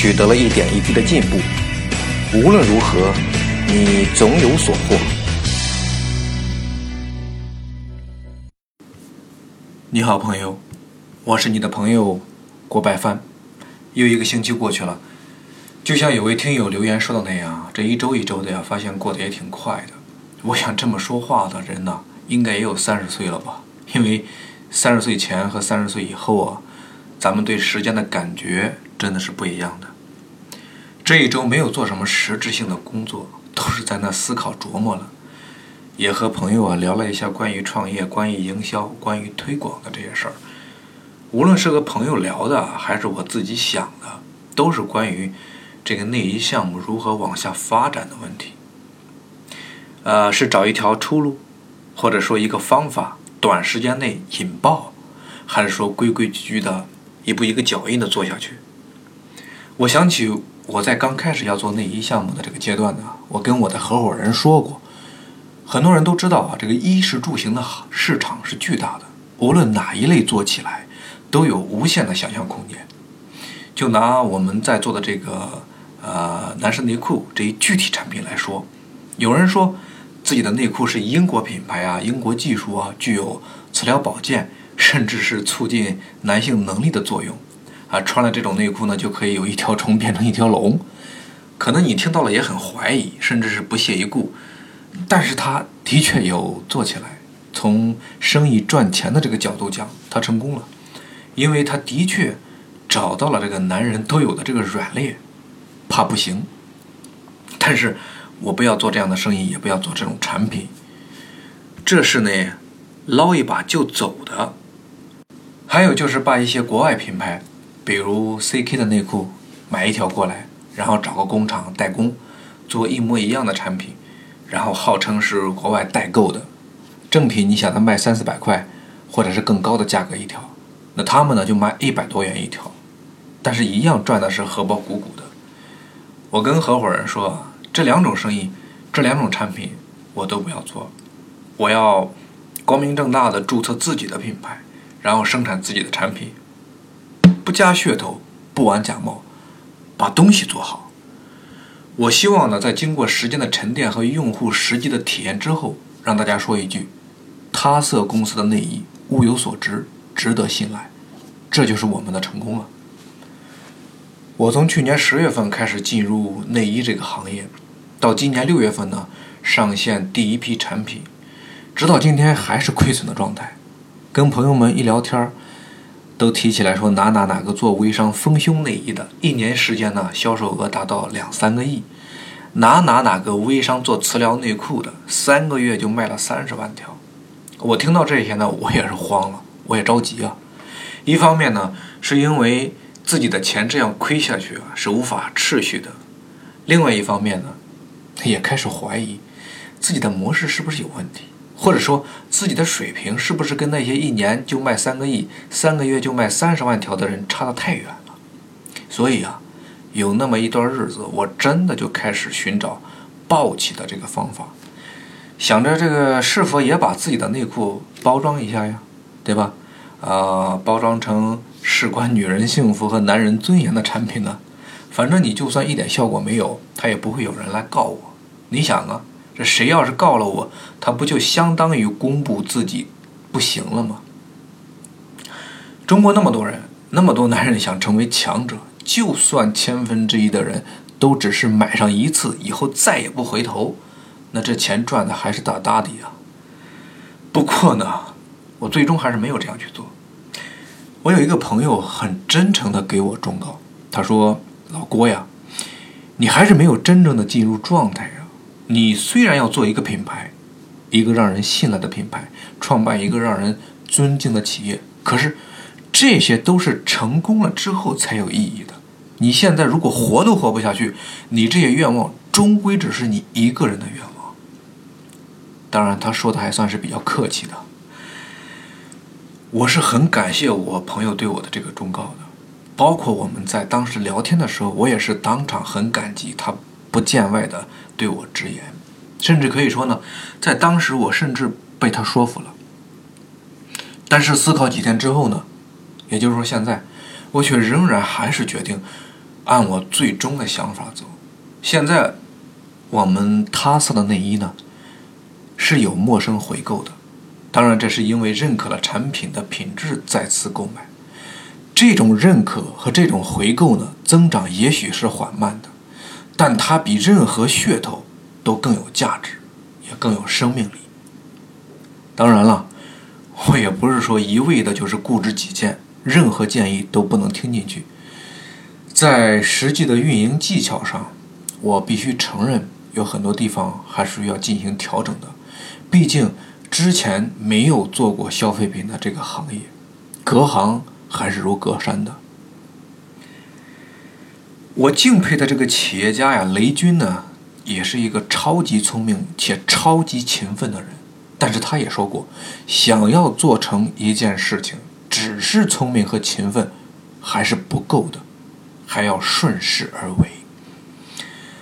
取得了一点一滴的进步，无论如何，你总有所获。你好，朋友，我是你的朋友郭白帆。又一个星期过去了，就像有位听友留言说的那样，这一周一周的呀，发现过得也挺快的。我想这么说话的人呢，应该也有三十岁了吧？因为三十岁前和三十岁以后啊，咱们对时间的感觉。真的是不一样的。这一周没有做什么实质性的工作，都是在那思考琢磨了，也和朋友啊聊了一下关于创业、关于营销、关于推广的这些事儿。无论是和朋友聊的，还是我自己想的，都是关于这个内衣项目如何往下发展的问题。呃，是找一条出路，或者说一个方法，短时间内引爆，还是说规规矩矩的一步一个脚印的做下去？我想起我在刚开始要做内衣项目的这个阶段呢，我跟我的合伙人说过，很多人都知道啊，这个衣食住行的市场是巨大的，无论哪一类做起来，都有无限的想象空间。就拿我们在做的这个呃男士内裤这一具体产品来说，有人说自己的内裤是英国品牌啊，英国技术啊，具有磁疗保健，甚至是促进男性能力的作用。啊，穿了这种内裤呢，就可以有一条虫变成一条龙。可能你听到了也很怀疑，甚至是不屑一顾。但是他的确有做起来。从生意赚钱的这个角度讲，他成功了，因为他的确找到了这个男人都有的这个软肋，怕不行。但是我不要做这样的生意，也不要做这种产品。这是呢，捞一把就走的。还有就是把一些国外品牌。比如 CK 的内裤，买一条过来，然后找个工厂代工，做一模一样的产品，然后号称是国外代购的，正品你想它卖三四百块，或者是更高的价格一条，那他们呢就卖一百多元一条，但是一样赚的是荷包鼓鼓的。我跟合伙人说，这两种生意，这两种产品我都不要做，我要光明正大的注册自己的品牌，然后生产自己的产品。不加噱头，不玩假冒，把东西做好。我希望呢，在经过时间的沉淀和用户实际的体验之后，让大家说一句：他色公司的内衣物有所值，值得信赖。这就是我们的成功了。我从去年十月份开始进入内衣这个行业，到今年六月份呢，上线第一批产品，直到今天还是亏损的状态。跟朋友们一聊天儿。都提起来说哪哪哪个做微商丰胸内衣的，一年时间呢销售额达到两三个亿；哪哪哪个微商做磁疗内裤的，三个月就卖了三十万条。我听到这些呢，我也是慌了，我也着急啊。一方面呢，是因为自己的钱这样亏下去啊是无法持续的；另外一方面呢，也开始怀疑自己的模式是不是有问题。或者说自己的水平是不是跟那些一年就卖三个亿、三个月就卖三十万条的人差得太远了？所以啊，有那么一段日子，我真的就开始寻找暴起的这个方法，想着这个是否也把自己的内裤包装一下呀，对吧？啊，包装成事关女人幸福和男人尊严的产品呢？反正你就算一点效果没有，他也不会有人来告我。你想啊？这谁要是告了我，他不就相当于公布自己不行了吗？中国那么多人，那么多男人想成为强者，就算千分之一的人都只是买上一次以后再也不回头，那这钱赚的还是大大的呀。不过呢，我最终还是没有这样去做。我有一个朋友很真诚的给我忠告，他说：“老郭呀，你还是没有真正的进入状态呀。”你虽然要做一个品牌，一个让人信赖的品牌，创办一个让人尊敬的企业，可是这些都是成功了之后才有意义的。你现在如果活都活不下去，你这些愿望终归只是你一个人的愿望。当然，他说的还算是比较客气的。我是很感谢我朋友对我的这个忠告的，包括我们在当时聊天的时候，我也是当场很感激他不见外的对我直言，甚至可以说呢，在当时我甚至被他说服了。但是思考几天之后呢，也就是说现在，我却仍然还是决定按我最终的想法走。现在我们他色的内衣呢？是有陌生回购的，当然这是因为认可了产品的品质再次购买。这种认可和这种回购呢，增长也许是缓慢的，但它比任何噱头都更有价值，也更有生命力。当然了，我也不是说一味的就是固执己见，任何建议都不能听进去。在实际的运营技巧上，我必须承认有很多地方还是要进行调整的。毕竟之前没有做过消费品的这个行业，隔行还是如隔山的。我敬佩的这个企业家呀，雷军呢，也是一个超级聪明且超级勤奋的人。但是他也说过，想要做成一件事情，只是聪明和勤奋还是不够的，还要顺势而为。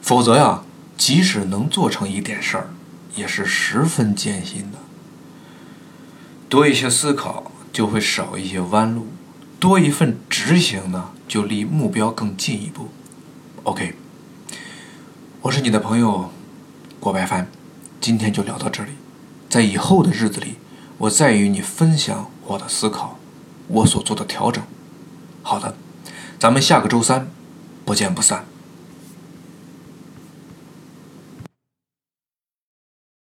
否则呀，即使能做成一点事儿。也是十分艰辛的。多一些思考，就会少一些弯路；多一份执行呢，就离目标更进一步。OK，我是你的朋友郭白帆，今天就聊到这里。在以后的日子里，我再与你分享我的思考，我所做的调整。好的，咱们下个周三不见不散。